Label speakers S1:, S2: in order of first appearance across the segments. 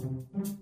S1: Thank you.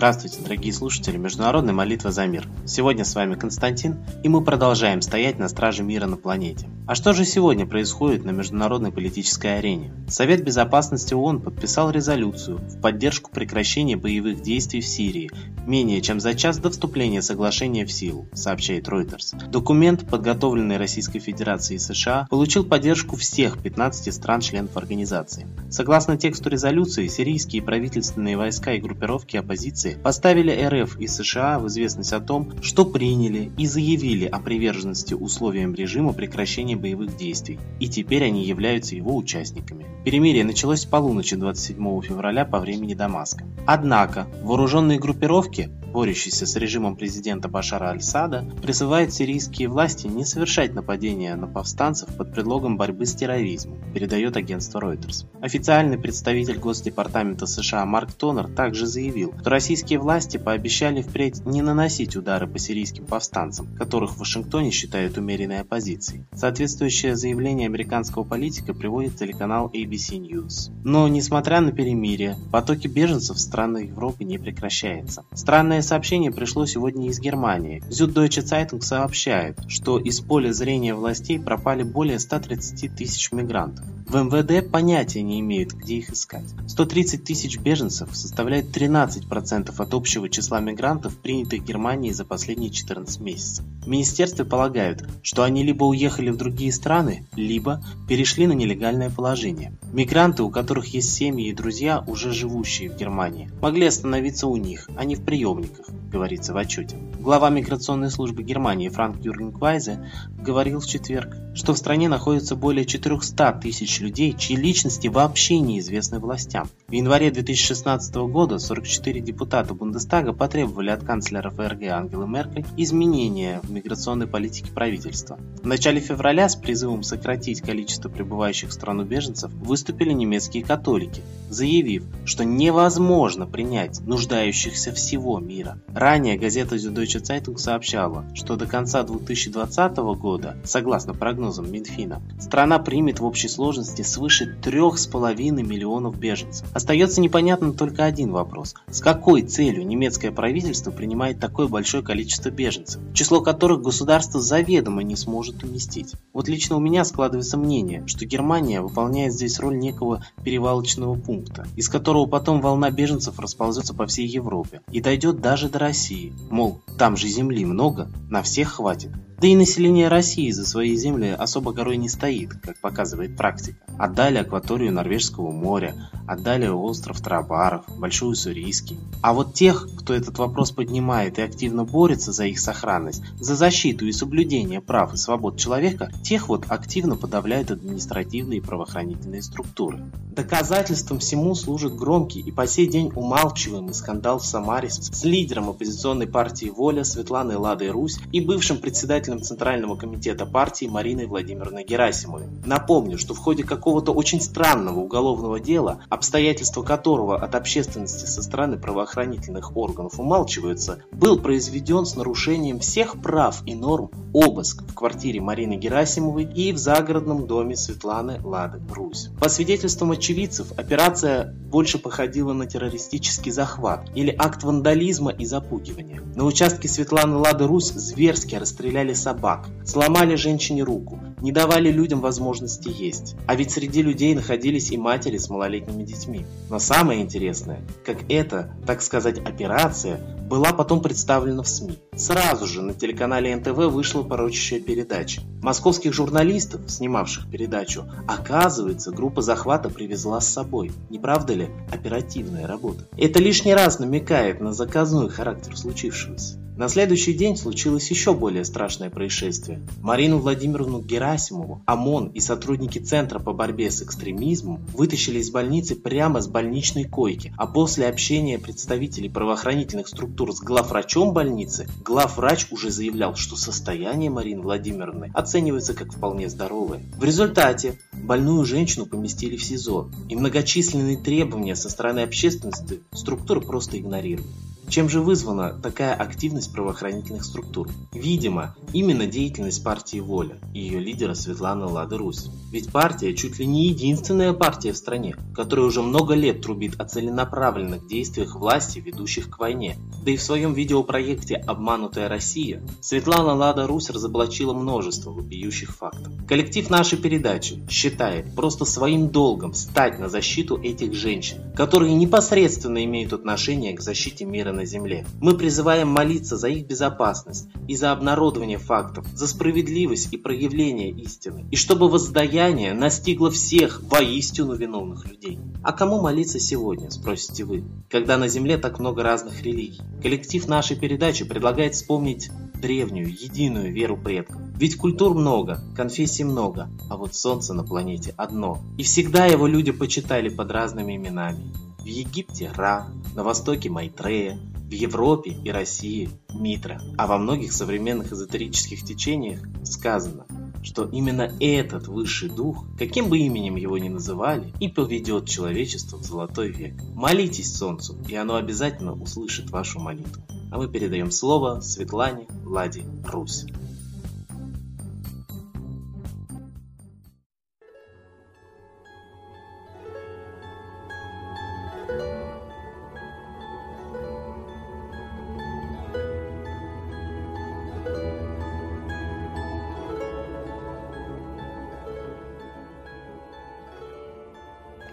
S1: Здравствуйте, дорогие слушатели Международной молитвы за мир. Сегодня с вами Константин, и мы продолжаем стоять на страже мира на планете. А что же сегодня происходит на международной политической арене? Совет Безопасности ООН подписал резолюцию в поддержку прекращения боевых действий в Сирии менее чем за час до вступления соглашения в силу, сообщает Reuters. Документ, подготовленный Российской Федерацией и США, получил поддержку всех 15 стран-членов организации. Согласно тексту резолюции, сирийские правительственные войска и группировки оппозиции Федерации поставили РФ и США в известность о том, что приняли и заявили о приверженности условиям режима прекращения боевых действий, и теперь они являются его участниками. Перемирие началось с полуночи 27 февраля по времени Дамаска. Однако вооруженные группировки борющийся с режимом президента Башара Аль-Сада, призывает сирийские власти не совершать нападения на повстанцев под предлогом борьбы с терроризмом, передает агентство Reuters. Официальный представитель Госдепартамента США Марк Тонер также заявил, что российские власти пообещали впредь не наносить удары по сирийским повстанцам, которых в Вашингтоне считают умеренной оппозицией. Соответствующее заявление американского политика приводит телеканал ABC News. Но, несмотря на перемирие, потоки беженцев в страны Европы не прекращается. Странное сообщение пришло сегодня из Германии. Süddeutsche Zeitung сообщает, что из поля зрения властей пропали более 130 тысяч мигрантов. В МВД понятия не имеют, где их искать. 130 тысяч беженцев составляет 13% от общего числа мигрантов, принятых Германией за последние 14 месяцев. В полагают, что они либо уехали в другие страны, либо перешли на нелегальное положение. Мигранты, у которых есть семьи и друзья, уже живущие в Германии, могли остановиться у них, а не в приемниках говорится в отчете. Глава миграционной службы Германии Франк Юрген Квайзе говорил в четверг, что в стране находится более 400 тысяч людей, чьи личности вообще неизвестны властям. В январе 2016 года 44 депутата Бундестага потребовали от канцлера ФРГ Ангелы Меркель изменения в миграционной политике правительства. В начале февраля с призывом сократить количество прибывающих в страну беженцев выступили немецкие католики, заявив, что невозможно принять нуждающихся всего мира. Ранее газета Süddeutsche Zeitung сообщала, что до конца 2020 года, согласно прогнозам Минфина, страна примет в общей сложности свыше 3,5 миллионов беженцев. Остается непонятным только один вопрос. С какой целью немецкое правительство принимает такое большое количество беженцев, число которых государство заведомо не сможет уместить? Вот лично у меня складывается мнение, что Германия выполняет здесь роль некого перевалочного пункта, из которого потом волна беженцев расползется по всей Европе и дойдет даже до России. Мол, там же земли много, на всех хватит. Да и население России за свои земли особо горой не стоит, как показывает практика. Отдали акваторию Норвежского моря, отдали остров Трабаров, Большой Уссурийский. А вот тех, кто этот вопрос поднимает и активно борется за их сохранность, за защиту и соблюдение прав и свобод человека, тех вот активно подавляют административные и правоохранительные структуры. Доказательством всему служит громкий и по сей день умалчиваемый скандал в Самаре с лидером оппозиционной партии «Воля» Светланой Ладой Русь и бывшим председателем председателем Центрального комитета партии Мариной Владимировной Герасимовой. Напомню, что в ходе какого-то очень странного уголовного дела, обстоятельства которого от общественности со стороны правоохранительных органов умалчиваются, был произведен с нарушением всех прав и норм обыск в квартире Марины Герасимовой и в загородном доме Светланы Лады Русь. По свидетельствам очевидцев, операция больше походила на террористический захват или акт вандализма и запугивания. На участке Светланы Лады Русь зверски расстреляли собак, сломали женщине руку, не давали людям возможности есть. А ведь среди людей находились и матери с малолетними детьми. Но самое интересное, как эта, так сказать, операция была потом представлена в СМИ. Сразу же на телеканале НТВ вышла порочащая передача. Московских журналистов, снимавших передачу, оказывается, группа захвата привезла с собой. Не правда ли? Оперативная работа. Это лишний раз намекает на заказной характер случившегося. На следующий день случилось еще более страшное происшествие. Марину Владимировну Герасимову, ОМОН и сотрудники Центра по борьбе с экстремизмом вытащили из больницы прямо с больничной койки, а после общения представителей правоохранительных структур с главврачом больницы, главврач уже заявлял, что состояние Марины Владимировны оценивается как вполне здоровое. В результате больную женщину поместили в СИЗО, и многочисленные требования со стороны общественности структуры просто игнорируют. Чем же вызвана такая активность правоохранительных структур? Видимо, именно деятельность партии «Воля» и ее лидера Светланы Лады Русь. Ведь партия чуть ли не единственная партия в стране, которая уже много лет трубит о целенаправленных действиях власти, ведущих к войне. Да и в своем видеопроекте «Обманутая Россия» Светлана Лада Русь разоблачила множество вопиющих фактов. Коллектив нашей передачи считает просто своим долгом стать на защиту этих женщин, которые непосредственно имеют отношение к защите мира на Земле. Мы призываем молиться за их безопасность и за обнародование фактов, за справедливость и проявление истины, и чтобы воздаяние настигло всех воистину виновных людей. А кому молиться сегодня, спросите вы, когда на Земле так много разных религий? Коллектив нашей передачи предлагает вспомнить древнюю, единую веру предков. Ведь культур много, конфессий много, а вот солнце на планете одно. И всегда его люди почитали под разными именами. В Египте Ра, на Востоке Майтрея, в Европе и России Митра. А во многих современных эзотерических течениях сказано, что именно этот высший дух, каким бы именем его ни называли, и поведет человечество в золотой век. Молитесь Солнцу, и оно обязательно услышит вашу молитву. А мы передаем слово Светлане Ладе Русь.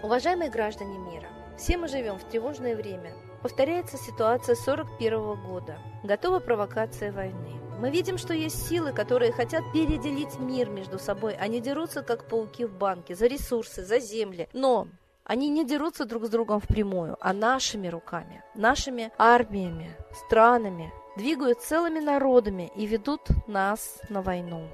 S2: Уважаемые граждане мира, все мы живем в тревожное время. Повторяется ситуация 41 года. Готова провокация войны. Мы видим, что есть силы, которые хотят переделить мир между собой. Они дерутся, как пауки в банке, за ресурсы, за земли. Но они не дерутся друг с другом впрямую, а нашими руками, нашими армиями, странами, двигают целыми народами и ведут нас на войну.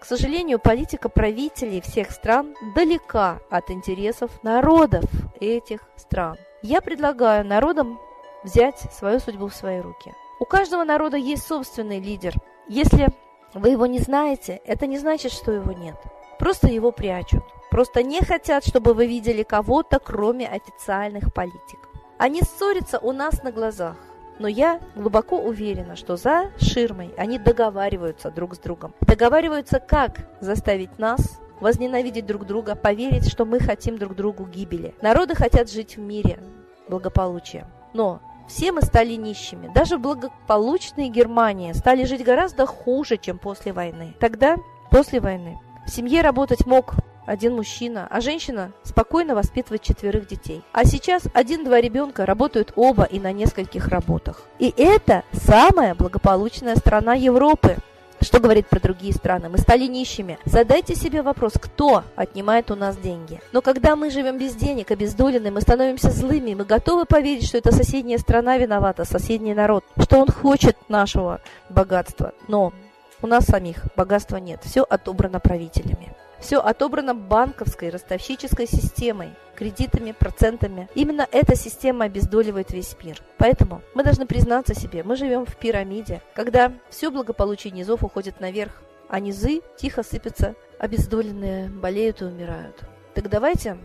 S2: К сожалению, политика правителей всех стран далека от интересов народов этих стран. Я предлагаю народам взять свою судьбу в свои руки. У каждого народа есть собственный лидер. Если вы его не знаете, это не значит, что его нет. Просто его прячут. Просто не хотят, чтобы вы видели кого-то, кроме официальных политиков. Они ссорятся у нас на глазах. Но я глубоко уверена, что за ширмой они договариваются друг с другом. Договариваются, как заставить нас возненавидеть друг друга, поверить, что мы хотим друг другу гибели. Народы хотят жить в мире, благополучия. Но все мы стали нищими. Даже благополучные Германия стали жить гораздо хуже, чем после войны. Тогда, после войны, в семье работать мог один мужчина, а женщина спокойно воспитывает четверых детей. А сейчас один-два ребенка работают оба и на нескольких работах. И это самая благополучная страна Европы. Что говорит про другие страны? Мы стали нищими. Задайте себе вопрос, кто отнимает у нас деньги. Но когда мы живем без денег, обездолены, мы становимся злыми, мы готовы поверить, что это соседняя страна виновата, соседний народ, что он хочет нашего богатства. Но у нас самих богатства нет, все отобрано правителями. Все отобрано банковской ростовщической системой, кредитами, процентами. Именно эта система обездоливает весь мир. Поэтому мы должны признаться себе, мы живем в пирамиде, когда все благополучие низов уходит наверх, а низы тихо сыпятся, обездоленные болеют и умирают. Так давайте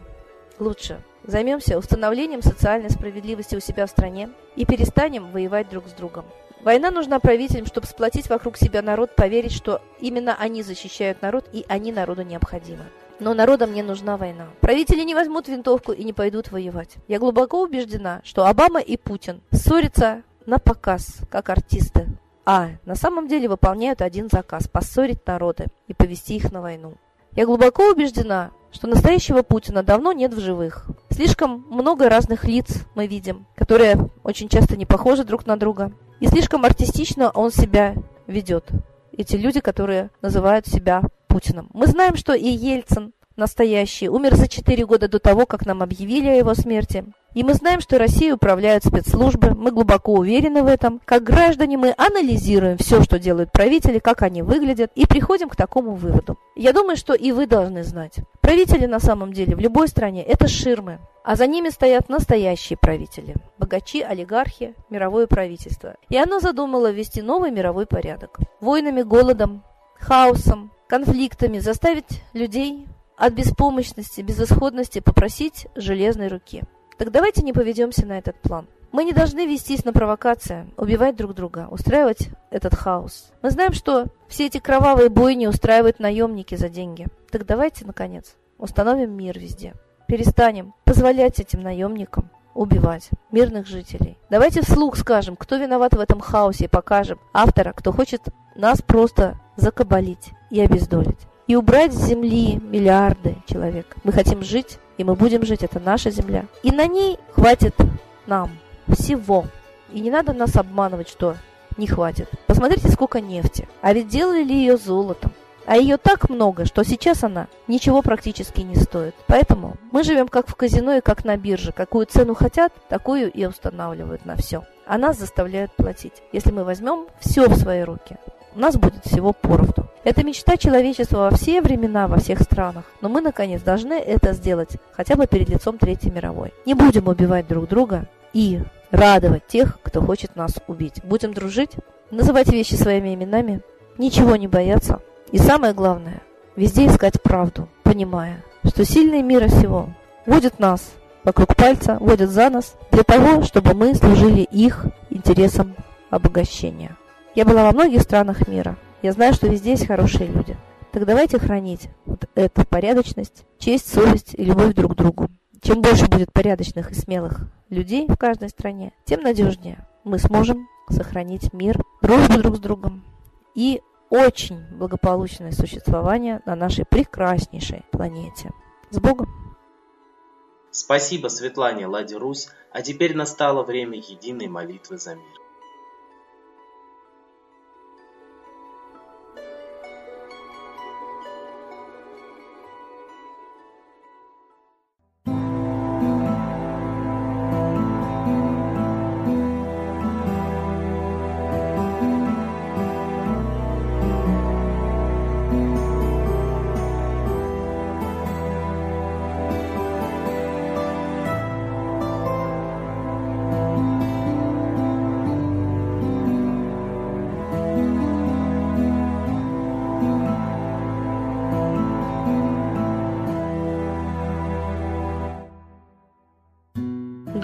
S2: лучше займемся установлением социальной справедливости у себя в стране и перестанем воевать друг с другом. Война нужна правителям, чтобы сплотить вокруг себя народ, поверить, что именно они защищают народ и они народу необходимы. Но народам не нужна война. Правители не возьмут винтовку и не пойдут воевать. Я глубоко убеждена, что Обама и Путин ссорятся на показ, как артисты. А на самом деле выполняют один заказ – поссорить народы и повести их на войну. Я глубоко убеждена, что настоящего Путина давно нет в живых. Слишком много разных лиц мы видим, которые очень часто не похожи друг на друга. И слишком артистично он себя ведет. Эти люди, которые называют себя Путиным. Мы знаем, что и Ельцин настоящий умер за 4 года до того, как нам объявили о его смерти. И мы знаем, что Россией управляют спецслужбы, мы глубоко уверены в этом. Как граждане мы анализируем все, что делают правители, как они выглядят, и приходим к такому выводу. Я думаю, что и вы должны знать. Правители на самом деле в любой стране – это ширмы, а за ними стоят настоящие правители – богачи, олигархи, мировое правительство. И оно задумало ввести новый мировой порядок. Войнами, голодом, хаосом, конфликтами заставить людей от беспомощности, безысходности попросить железной руки. Так давайте не поведемся на этот план. Мы не должны вестись на провокации, убивать друг друга, устраивать этот хаос. Мы знаем, что все эти кровавые бойни устраивают наемники за деньги. Так давайте, наконец, установим мир везде. Перестанем позволять этим наемникам убивать мирных жителей. Давайте вслух скажем, кто виноват в этом хаосе, и покажем автора, кто хочет нас просто закабалить и обездолить. И убрать с земли миллиарды человек. Мы хотим жить, и мы будем жить, это наша земля. И на ней хватит нам всего. И не надо нас обманывать, что не хватит. Посмотрите, сколько нефти. А ведь делали ли ее золотом? А ее так много, что сейчас она ничего практически не стоит. Поэтому мы живем как в казино и как на бирже. Какую цену хотят, такую и устанавливают на все. А нас заставляют платить. Если мы возьмем все в свои руки, у нас будет всего поровну. Это мечта человечества во все времена, во всех странах. Но мы, наконец, должны это сделать, хотя бы перед лицом Третьей мировой. Не будем убивать друг друга и радовать тех, кто хочет нас убить. Будем дружить, называть вещи своими именами, ничего не бояться, и самое главное, везде искать правду, понимая, что сильные мира всего водят нас вокруг пальца, водят за нос, для того, чтобы мы служили их интересам обогащения. Я была во многих странах мира. Я знаю, что везде есть хорошие люди. Так давайте хранить вот эту порядочность, честь, совесть и любовь друг к другу. Чем больше будет порядочных и смелых людей в каждой стране, тем надежнее мы сможем сохранить мир, дружбу друг с другом и очень благополучное существование на нашей прекраснейшей планете. С Богом!
S1: Спасибо Светлане Ладе Русь, а теперь настало время единой молитвы за мир.